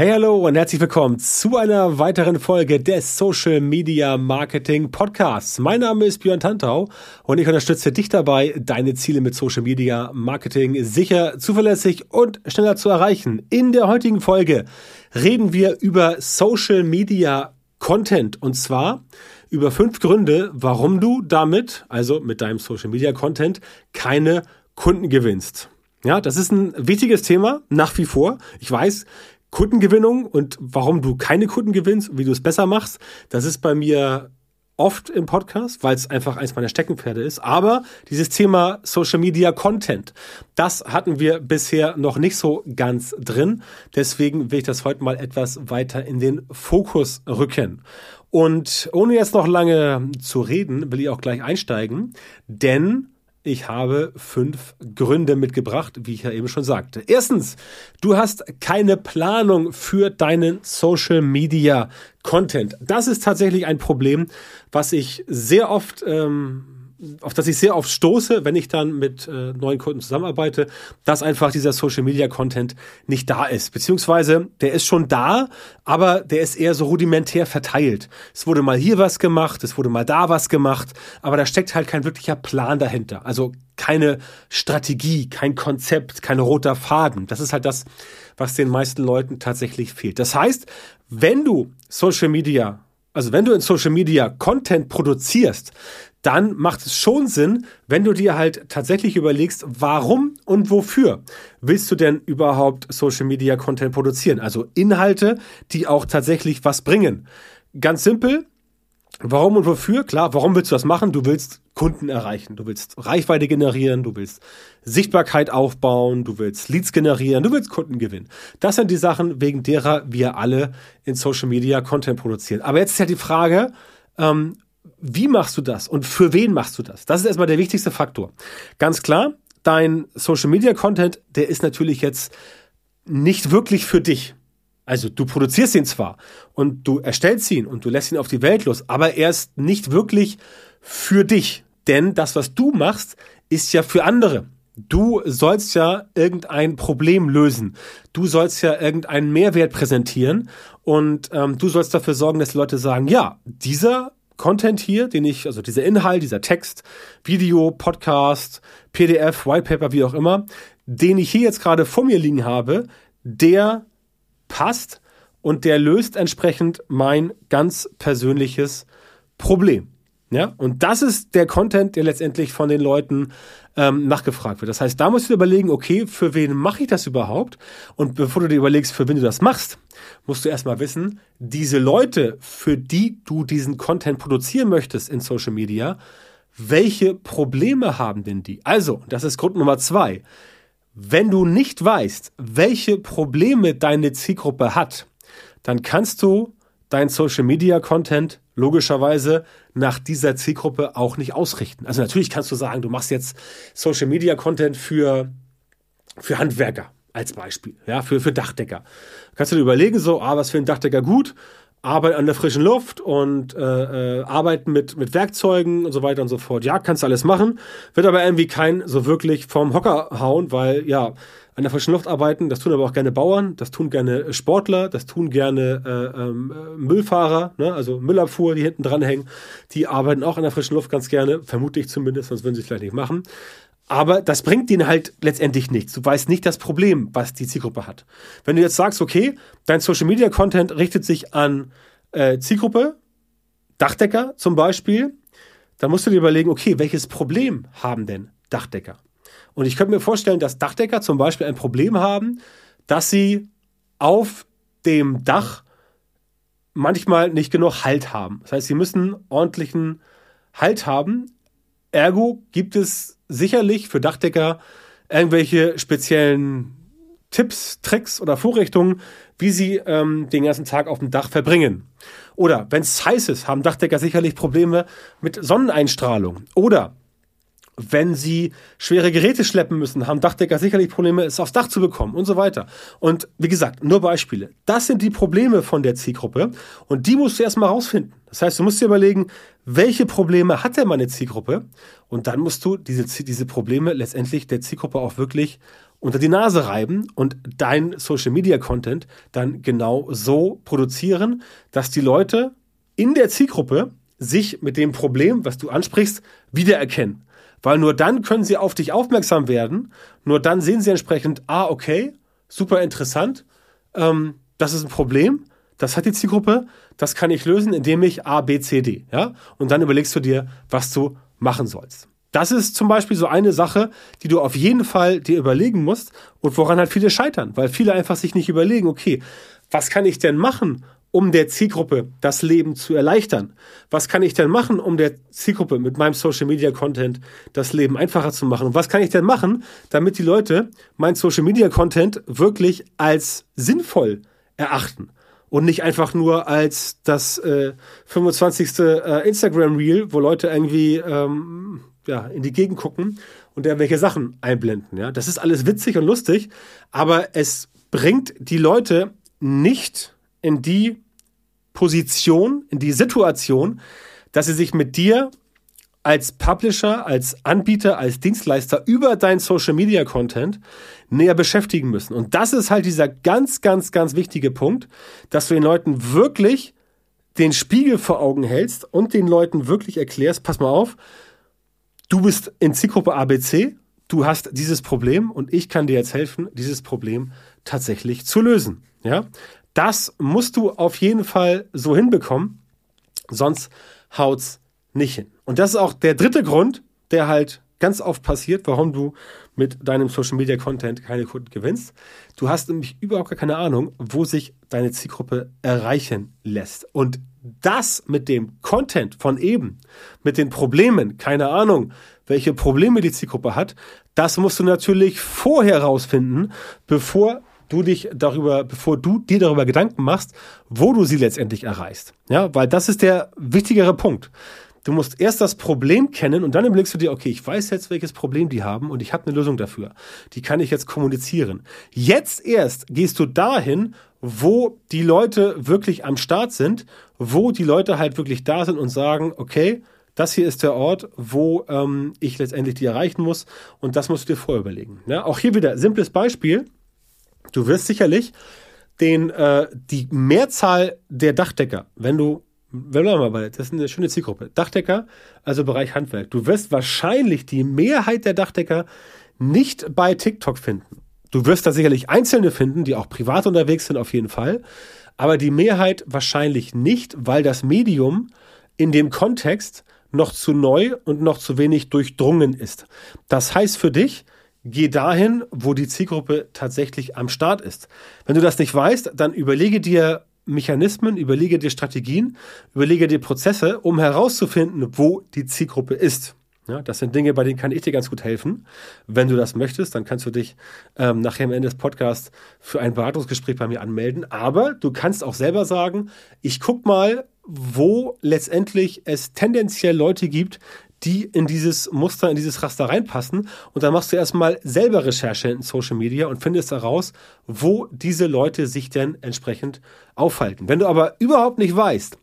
Hey, hallo und herzlich willkommen zu einer weiteren Folge des Social Media Marketing Podcasts. Mein Name ist Björn Tantau und ich unterstütze dich dabei, deine Ziele mit Social Media Marketing sicher, zuverlässig und schneller zu erreichen. In der heutigen Folge reden wir über Social Media Content und zwar über fünf Gründe, warum du damit, also mit deinem Social Media Content, keine Kunden gewinnst. Ja, das ist ein wichtiges Thema, nach wie vor. Ich weiß, Kundengewinnung und warum du keine Kunden gewinnst und wie du es besser machst, das ist bei mir oft im Podcast, weil es einfach eins meiner Steckenpferde ist. Aber dieses Thema Social Media Content, das hatten wir bisher noch nicht so ganz drin. Deswegen will ich das heute mal etwas weiter in den Fokus rücken. Und ohne jetzt noch lange zu reden, will ich auch gleich einsteigen, denn ich habe fünf Gründe mitgebracht, wie ich ja eben schon sagte. Erstens, du hast keine Planung für deinen Social Media Content. Das ist tatsächlich ein Problem, was ich sehr oft ähm, auf das ich sehr oft stoße, wenn ich dann mit äh, neuen Kunden zusammenarbeite, dass einfach dieser Social Media Content nicht da ist. Beziehungsweise der ist schon da, aber der ist eher so rudimentär verteilt. Es wurde mal hier was gemacht, es wurde mal da was gemacht, aber da steckt halt kein wirklicher Plan dahinter. Also keine Strategie, kein Konzept, kein roter Faden. Das ist halt das, was den meisten Leuten tatsächlich fehlt. Das heißt, wenn du Social Media also wenn du in Social Media Content produzierst, dann macht es schon Sinn, wenn du dir halt tatsächlich überlegst, warum und wofür willst du denn überhaupt Social Media Content produzieren? Also Inhalte, die auch tatsächlich was bringen. Ganz simpel. Warum und wofür? Klar, warum willst du das machen? Du willst Kunden erreichen, du willst Reichweite generieren, du willst Sichtbarkeit aufbauen, du willst Leads generieren, du willst Kunden gewinnen. Das sind die Sachen, wegen derer wir alle in Social Media Content produzieren. Aber jetzt ist ja die Frage, ähm, wie machst du das und für wen machst du das? Das ist erstmal der wichtigste Faktor. Ganz klar, dein Social Media Content, der ist natürlich jetzt nicht wirklich für dich. Also du produzierst ihn zwar und du erstellst ihn und du lässt ihn auf die Welt los, aber er ist nicht wirklich für dich. Denn das, was du machst, ist ja für andere. Du sollst ja irgendein Problem lösen. Du sollst ja irgendeinen Mehrwert präsentieren und ähm, du sollst dafür sorgen, dass die Leute sagen, ja, dieser Content hier, den ich, also dieser Inhalt, dieser Text, Video, Podcast, PDF, Whitepaper, wie auch immer, den ich hier jetzt gerade vor mir liegen habe, der passt und der löst entsprechend mein ganz persönliches Problem. Ja, und das ist der Content, der letztendlich von den Leuten ähm, nachgefragt wird. Das heißt, da musst du überlegen, okay, für wen mache ich das überhaupt? Und bevor du dir überlegst, für wen du das machst, musst du erstmal wissen, diese Leute, für die du diesen Content produzieren möchtest in Social Media, welche Probleme haben denn die? Also, das ist Grund Nummer zwei. Wenn du nicht weißt, welche Probleme deine Zielgruppe hat, dann kannst du dein Social Media Content logischerweise nach dieser Zielgruppe auch nicht ausrichten. Also natürlich kannst du sagen, du machst jetzt Social Media Content für, für Handwerker als Beispiel, ja, für, für Dachdecker. Kannst du dir überlegen, so, ah, was für ein Dachdecker gut, Arbeit an der frischen Luft und äh, äh, Arbeiten mit, mit Werkzeugen und so weiter und so fort. Ja, kannst du alles machen, wird aber irgendwie kein so wirklich vom Hocker hauen, weil ja, an der frischen Luft arbeiten, das tun aber auch gerne Bauern, das tun gerne Sportler, das tun gerne äh, ähm, Müllfahrer, ne? also Müllabfuhr, die hinten dranhängen, die arbeiten auch an der frischen Luft ganz gerne, vermute ich zumindest, sonst würden sie es vielleicht nicht machen. Aber das bringt denen halt letztendlich nichts. Du weißt nicht das Problem, was die Zielgruppe hat. Wenn du jetzt sagst, okay, dein Social Media Content richtet sich an äh, Zielgruppe, Dachdecker zum Beispiel, dann musst du dir überlegen, okay, welches Problem haben denn Dachdecker? Und ich könnte mir vorstellen, dass Dachdecker zum Beispiel ein Problem haben, dass sie auf dem Dach manchmal nicht genug Halt haben. Das heißt, sie müssen ordentlichen Halt haben. Ergo gibt es sicherlich für Dachdecker irgendwelche speziellen Tipps, Tricks oder Vorrichtungen, wie sie ähm, den ganzen Tag auf dem Dach verbringen. Oder wenn es heiß ist, haben Dachdecker sicherlich Probleme mit Sonneneinstrahlung. Oder wenn sie schwere Geräte schleppen müssen, haben Dachdecker sicherlich Probleme, es aufs Dach zu bekommen und so weiter. Und wie gesagt, nur Beispiele. Das sind die Probleme von der Zielgruppe und die musst du erstmal rausfinden. Das heißt, du musst dir überlegen, welche Probleme hat denn meine Zielgruppe? Und dann musst du diese, diese Probleme letztendlich der Zielgruppe auch wirklich unter die Nase reiben und dein Social Media Content dann genau so produzieren, dass die Leute in der Zielgruppe sich mit dem Problem, was du ansprichst, wiedererkennen. Weil nur dann können sie auf dich aufmerksam werden, nur dann sehen sie entsprechend, ah, okay, super interessant, ähm, das ist ein Problem, das hat die Zielgruppe, das kann ich lösen, indem ich A, B, C, D, ja? Und dann überlegst du dir, was du machen sollst. Das ist zum Beispiel so eine Sache, die du auf jeden Fall dir überlegen musst und woran halt viele scheitern, weil viele einfach sich nicht überlegen, okay, was kann ich denn machen, um der Zielgruppe das Leben zu erleichtern? Was kann ich denn machen, um der Zielgruppe mit meinem Social Media Content das Leben einfacher zu machen? Und was kann ich denn machen, damit die Leute mein Social Media Content wirklich als sinnvoll erachten? Und nicht einfach nur als das äh, 25. Äh, Instagram Reel, wo Leute irgendwie ähm, ja, in die Gegend gucken und der welche Sachen einblenden. Ja, das ist alles witzig und lustig, aber es bringt die Leute nicht in die Position, in die Situation, dass sie sich mit dir als Publisher, als Anbieter, als Dienstleister über dein Social Media Content näher beschäftigen müssen. Und das ist halt dieser ganz, ganz, ganz wichtige Punkt, dass du den Leuten wirklich den Spiegel vor Augen hältst und den Leuten wirklich erklärst, pass mal auf, du bist in Zielgruppe ABC, du hast dieses Problem und ich kann dir jetzt helfen, dieses Problem tatsächlich zu lösen. Ja, das musst du auf jeden Fall so hinbekommen, sonst haut's nicht hin. Und das ist auch der dritte Grund, der halt ganz oft passiert, warum du mit deinem Social Media Content keine Kunden gewinnst. Du hast nämlich überhaupt gar keine Ahnung, wo sich deine Zielgruppe erreichen lässt. Und das mit dem Content von eben, mit den Problemen, keine Ahnung, welche Probleme die Zielgruppe hat, das musst du natürlich vorher rausfinden, bevor du dich darüber, bevor du dir darüber Gedanken machst, wo du sie letztendlich erreichst. Ja, weil das ist der wichtigere Punkt. Du musst erst das Problem kennen und dann überlegst du dir, okay, ich weiß jetzt, welches Problem die haben und ich habe eine Lösung dafür. Die kann ich jetzt kommunizieren. Jetzt erst gehst du dahin, wo die Leute wirklich am Start sind, wo die Leute halt wirklich da sind und sagen, okay, das hier ist der Ort, wo ähm, ich letztendlich die erreichen muss und das musst du dir vorher überlegen. Ja, auch hier wieder simples Beispiel. Du wirst sicherlich den, äh, die Mehrzahl der Dachdecker, wenn du wenn wir mal bei, das ist eine schöne Zielgruppe. Dachdecker, also Bereich Handwerk. Du wirst wahrscheinlich die Mehrheit der Dachdecker nicht bei TikTok finden. Du wirst da sicherlich Einzelne finden, die auch privat unterwegs sind, auf jeden Fall. Aber die Mehrheit wahrscheinlich nicht, weil das Medium in dem Kontext noch zu neu und noch zu wenig durchdrungen ist. Das heißt für dich, geh dahin, wo die Zielgruppe tatsächlich am Start ist. Wenn du das nicht weißt, dann überlege dir Mechanismen, überlege dir Strategien, überlege dir Prozesse, um herauszufinden, wo die Zielgruppe ist. Ja, das sind Dinge, bei denen kann ich dir ganz gut helfen. Wenn du das möchtest, dann kannst du dich ähm, nachher am Ende des Podcasts für ein Beratungsgespräch bei mir anmelden. Aber du kannst auch selber sagen, ich guck mal, wo letztendlich es tendenziell Leute gibt, die in dieses Muster, in dieses Raster reinpassen. Und dann machst du erstmal selber Recherche in Social Media und findest heraus, wo diese Leute sich denn entsprechend aufhalten. Wenn du aber überhaupt nicht weißt,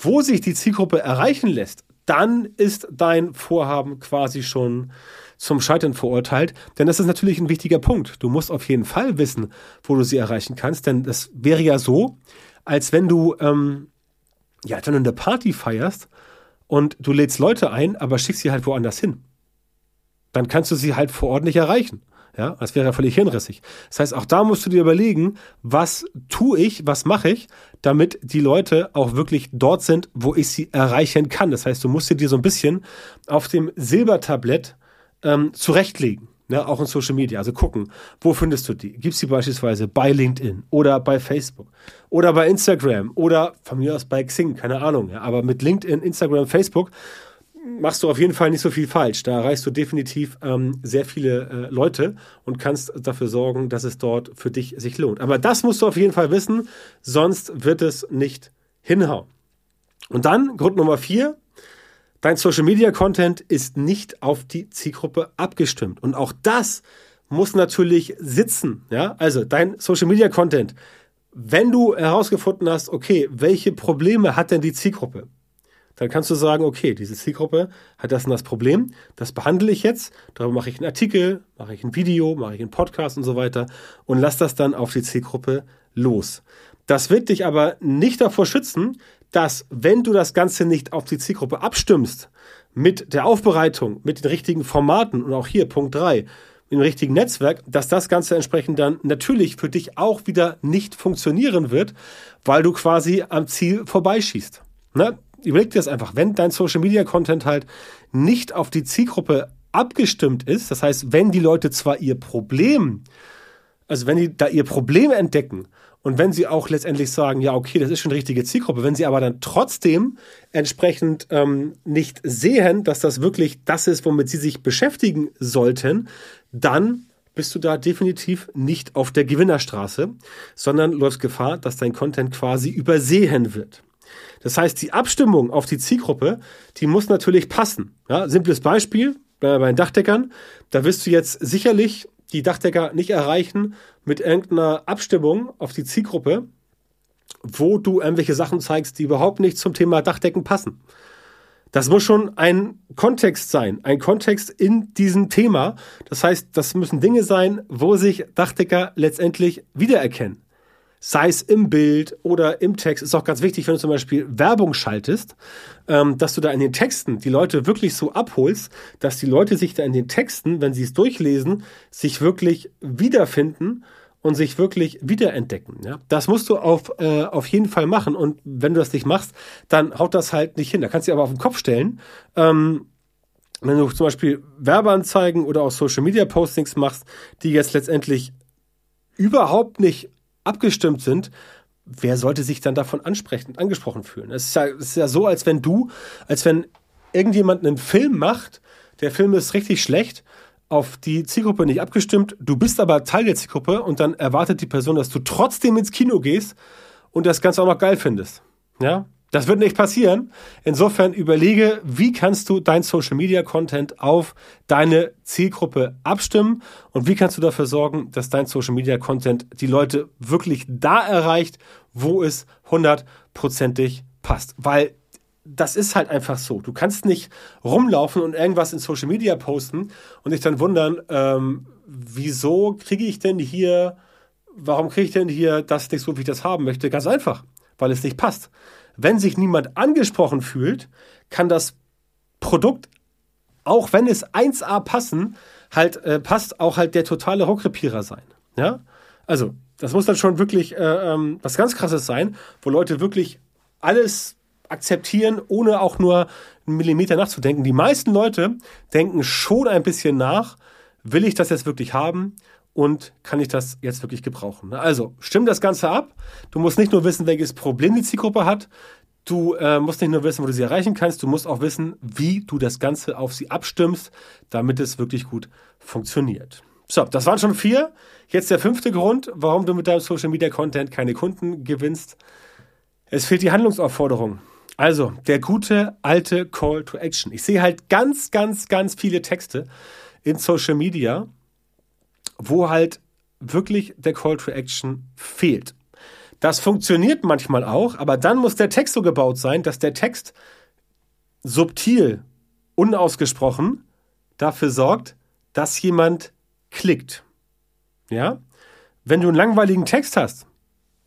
wo sich die Zielgruppe erreichen lässt, dann ist dein Vorhaben quasi schon zum Scheitern verurteilt. Denn das ist natürlich ein wichtiger Punkt. Du musst auf jeden Fall wissen, wo du sie erreichen kannst. Denn das wäre ja so, als wenn du, ähm, ja, wenn du eine Party feierst und du lädst Leute ein, aber schickst sie halt woanders hin. Dann kannst du sie halt vor Ort nicht erreichen. Ja, das wäre ja völlig hirnrissig. Das heißt, auch da musst du dir überlegen, was tue ich, was mache ich, damit die Leute auch wirklich dort sind, wo ich sie erreichen kann. Das heißt, du musst dir so ein bisschen auf dem Silbertablett ähm, zurechtlegen. Ne, auch in Social Media. Also gucken, wo findest du die? Gibt's die beispielsweise bei LinkedIn oder bei Facebook oder bei Instagram oder von mir aus bei Xing, keine Ahnung. Ja, aber mit LinkedIn, Instagram, Facebook machst du auf jeden Fall nicht so viel falsch. Da erreichst du definitiv ähm, sehr viele äh, Leute und kannst dafür sorgen, dass es dort für dich sich lohnt. Aber das musst du auf jeden Fall wissen, sonst wird es nicht hinhauen. Und dann Grund Nummer vier, dein Social Media Content ist nicht auf die Zielgruppe abgestimmt. Und auch das muss natürlich sitzen. Ja, also dein Social Media Content, wenn du herausgefunden hast, okay, welche Probleme hat denn die Zielgruppe? dann kannst du sagen, okay, diese Zielgruppe hat das und das Problem, das behandle ich jetzt, darüber mache ich einen Artikel, mache ich ein Video, mache ich einen Podcast und so weiter und lass das dann auf die Zielgruppe los. Das wird dich aber nicht davor schützen, dass wenn du das Ganze nicht auf die Zielgruppe abstimmst, mit der Aufbereitung, mit den richtigen Formaten und auch hier Punkt 3, im richtigen Netzwerk, dass das Ganze entsprechend dann natürlich für dich auch wieder nicht funktionieren wird, weil du quasi am Ziel vorbeischießt. Ne? Überleg dir das einfach, wenn dein Social Media Content halt nicht auf die Zielgruppe abgestimmt ist, das heißt, wenn die Leute zwar ihr Problem, also wenn die da ihr Problem entdecken und wenn sie auch letztendlich sagen, ja, okay, das ist schon die richtige Zielgruppe, wenn sie aber dann trotzdem entsprechend ähm, nicht sehen, dass das wirklich das ist, womit sie sich beschäftigen sollten, dann bist du da definitiv nicht auf der Gewinnerstraße, sondern läufst Gefahr, dass dein Content quasi übersehen wird. Das heißt, die Abstimmung auf die Zielgruppe, die muss natürlich passen. Ja, simples Beispiel bei den Dachdeckern, da wirst du jetzt sicherlich die Dachdecker nicht erreichen mit irgendeiner Abstimmung auf die Zielgruppe, wo du irgendwelche Sachen zeigst, die überhaupt nicht zum Thema Dachdecken passen. Das muss schon ein Kontext sein, ein Kontext in diesem Thema. Das heißt, das müssen Dinge sein, wo sich Dachdecker letztendlich wiedererkennen sei es im Bild oder im Text, ist auch ganz wichtig, wenn du zum Beispiel Werbung schaltest, ähm, dass du da in den Texten die Leute wirklich so abholst, dass die Leute sich da in den Texten, wenn sie es durchlesen, sich wirklich wiederfinden und sich wirklich wiederentdecken. Ja? Das musst du auf, äh, auf jeden Fall machen. Und wenn du das nicht machst, dann haut das halt nicht hin. Da kannst du aber auf den Kopf stellen. Ähm, wenn du zum Beispiel Werbeanzeigen oder auch Social Media Postings machst, die jetzt letztendlich überhaupt nicht abgestimmt sind, wer sollte sich dann davon ansprechen, angesprochen fühlen? Es ist, ja, es ist ja so, als wenn du, als wenn irgendjemand einen Film macht, der Film ist richtig schlecht, auf die Zielgruppe nicht abgestimmt, du bist aber Teil der Zielgruppe und dann erwartet die Person, dass du trotzdem ins Kino gehst und das Ganze auch noch geil findest. Ja? Das wird nicht passieren. Insofern überlege, wie kannst du dein Social Media Content auf deine Zielgruppe abstimmen und wie kannst du dafür sorgen, dass dein Social Media Content die Leute wirklich da erreicht, wo es hundertprozentig passt. Weil das ist halt einfach so. Du kannst nicht rumlaufen und irgendwas in Social Media posten und dich dann wundern, ähm, wieso kriege ich denn hier, warum kriege ich denn hier das nicht so, wie ich das haben möchte? Ganz einfach, weil es nicht passt. Wenn sich niemand angesprochen fühlt, kann das Produkt, auch wenn es 1A passen, halt äh, passt, auch halt der totale Rockrepierer sein. Ja? Also, das muss dann schon wirklich äh, ähm, was ganz krasses sein, wo Leute wirklich alles akzeptieren, ohne auch nur einen Millimeter nachzudenken. Die meisten Leute denken schon ein bisschen nach, will ich das jetzt wirklich haben? Und kann ich das jetzt wirklich gebrauchen. Also stimm das Ganze ab. Du musst nicht nur wissen, welches Problem die Zielgruppe hat. Du äh, musst nicht nur wissen, wo du sie erreichen kannst. Du musst auch wissen, wie du das Ganze auf sie abstimmst, damit es wirklich gut funktioniert. So, das waren schon vier. Jetzt der fünfte Grund, warum du mit deinem Social Media Content keine Kunden gewinnst. Es fehlt die Handlungsaufforderung. Also, der gute alte Call to Action. Ich sehe halt ganz, ganz, ganz viele Texte in Social Media, wo halt wirklich der Call to Action fehlt. Das funktioniert manchmal auch, aber dann muss der Text so gebaut sein, dass der Text subtil, unausgesprochen dafür sorgt, dass jemand klickt. Ja? Wenn du einen langweiligen Text hast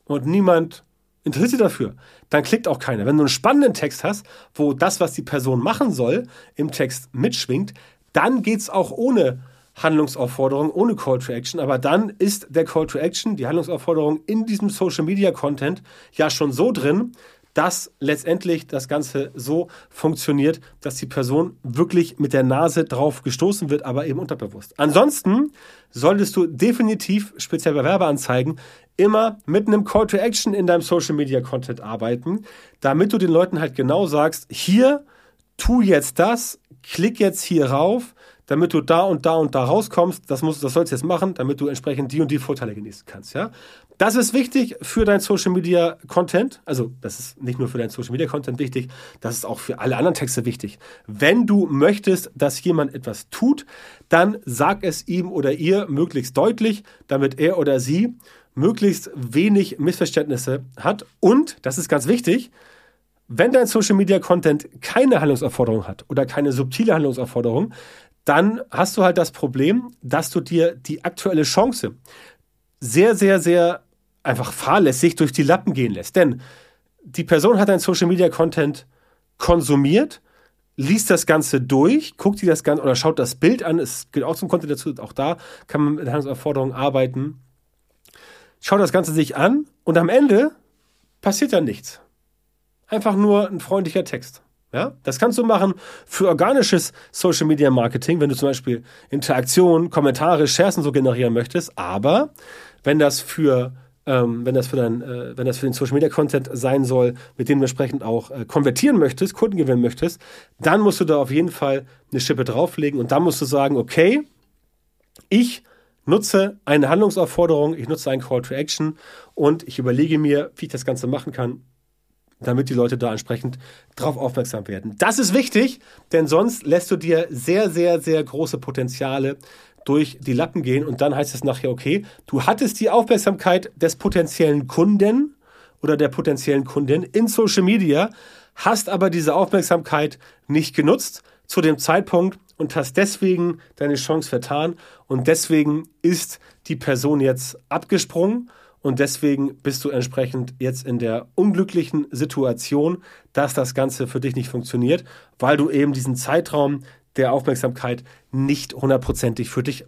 und niemand interessiert dafür, dann klickt auch keiner. Wenn du einen spannenden Text hast, wo das, was die Person machen soll, im Text mitschwingt, dann geht es auch ohne Handlungsaufforderung ohne Call to Action, aber dann ist der Call to Action, die Handlungsaufforderung in diesem Social Media Content ja schon so drin, dass letztendlich das Ganze so funktioniert, dass die Person wirklich mit der Nase drauf gestoßen wird, aber eben unterbewusst. Ansonsten solltest du definitiv, speziell bei Werbeanzeigen, immer mit einem Call to Action in deinem Social Media Content arbeiten, damit du den Leuten halt genau sagst, hier, tu jetzt das, klick jetzt hier rauf, damit du da und da und da rauskommst. Das, musst, das sollst du jetzt machen, damit du entsprechend die und die Vorteile genießen kannst. Ja? Das ist wichtig für dein Social Media Content. Also, das ist nicht nur für dein Social Media Content wichtig, das ist auch für alle anderen Texte wichtig. Wenn du möchtest, dass jemand etwas tut, dann sag es ihm oder ihr möglichst deutlich, damit er oder sie möglichst wenig Missverständnisse hat. Und, das ist ganz wichtig, wenn dein Social Media Content keine Handlungsaufforderung hat oder keine subtile Handlungsaufforderung, dann hast du halt das Problem, dass du dir die aktuelle Chance sehr, sehr, sehr einfach fahrlässig durch die Lappen gehen lässt. Denn die Person hat dein Social Media Content konsumiert, liest das Ganze durch, guckt sich das Ganze oder schaut das Bild an. Es geht auch zum Content dazu, auch da kann man mit Handlungsaufforderungen arbeiten. Schaut das Ganze sich an und am Ende passiert dann nichts. Einfach nur ein freundlicher Text. Ja, das kannst du machen für organisches Social Media Marketing, wenn du zum Beispiel Interaktionen, Kommentare, Shares und so generieren möchtest. Aber wenn das für ähm, wenn das für dein, äh, wenn das für den Social Media Content sein soll, mit dem du entsprechend auch äh, konvertieren möchtest, Kunden gewinnen möchtest, dann musst du da auf jeden Fall eine Schippe drauflegen und dann musst du sagen, okay, ich nutze eine Handlungsaufforderung, ich nutze einen Call to Action und ich überlege mir, wie ich das Ganze machen kann, damit die Leute da entsprechend drauf aufmerksam werden. Das ist wichtig, denn sonst lässt du dir sehr, sehr, sehr große Potenziale durch die Lappen gehen und dann heißt es nachher, okay, du hattest die Aufmerksamkeit des potenziellen Kunden oder der potenziellen Kundin in Social Media, hast aber diese Aufmerksamkeit nicht genutzt zu dem Zeitpunkt und hast deswegen deine Chance vertan und deswegen ist die Person jetzt abgesprungen und deswegen bist du entsprechend jetzt in der unglücklichen Situation, dass das Ganze für dich nicht funktioniert, weil du eben diesen Zeitraum der Aufmerksamkeit nicht hundertprozentig für dich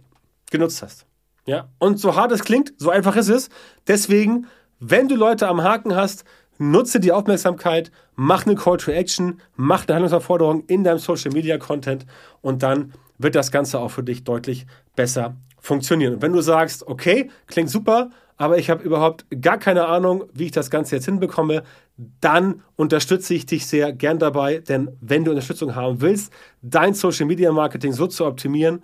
genutzt hast. Ja, und so hart es klingt, so einfach ist es. Deswegen, wenn du Leute am Haken hast, nutze die Aufmerksamkeit, mach eine Call to Action, mach eine Handlungsaufforderung in deinem Social Media Content und dann wird das Ganze auch für dich deutlich besser funktionieren. Und wenn du sagst, okay, klingt super, aber ich habe überhaupt gar keine Ahnung, wie ich das Ganze jetzt hinbekomme, dann unterstütze ich dich sehr gern dabei, denn wenn du Unterstützung haben willst, dein Social Media Marketing so zu optimieren,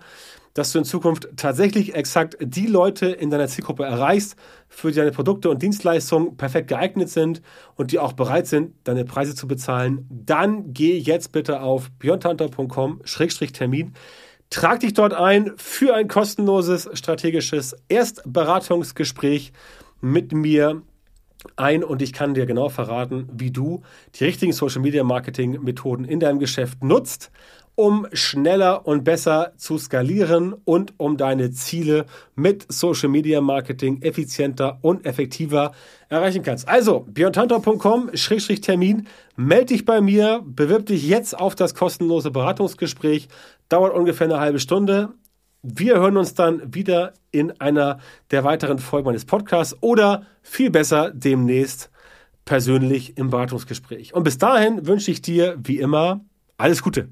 dass du in Zukunft tatsächlich exakt die Leute in deiner Zielgruppe erreichst, für die deine Produkte und Dienstleistungen perfekt geeignet sind und die auch bereit sind, deine Preise zu bezahlen, dann geh jetzt bitte auf beyondhunter.com-termin. Trag dich dort ein für ein kostenloses strategisches Erstberatungsgespräch mit mir ein und ich kann dir genau verraten, wie du die richtigen Social Media Marketing Methoden in deinem Geschäft nutzt, um schneller und besser zu skalieren und um deine Ziele mit Social Media Marketing effizienter und effektiver erreichen kannst. Also, björntantor.com-termin, melde dich bei mir, bewirb dich jetzt auf das kostenlose Beratungsgespräch, dauert ungefähr eine halbe Stunde. Wir hören uns dann wieder in einer der weiteren Folgen meines Podcasts oder viel besser demnächst persönlich im Beratungsgespräch. Und bis dahin wünsche ich dir wie immer alles Gute.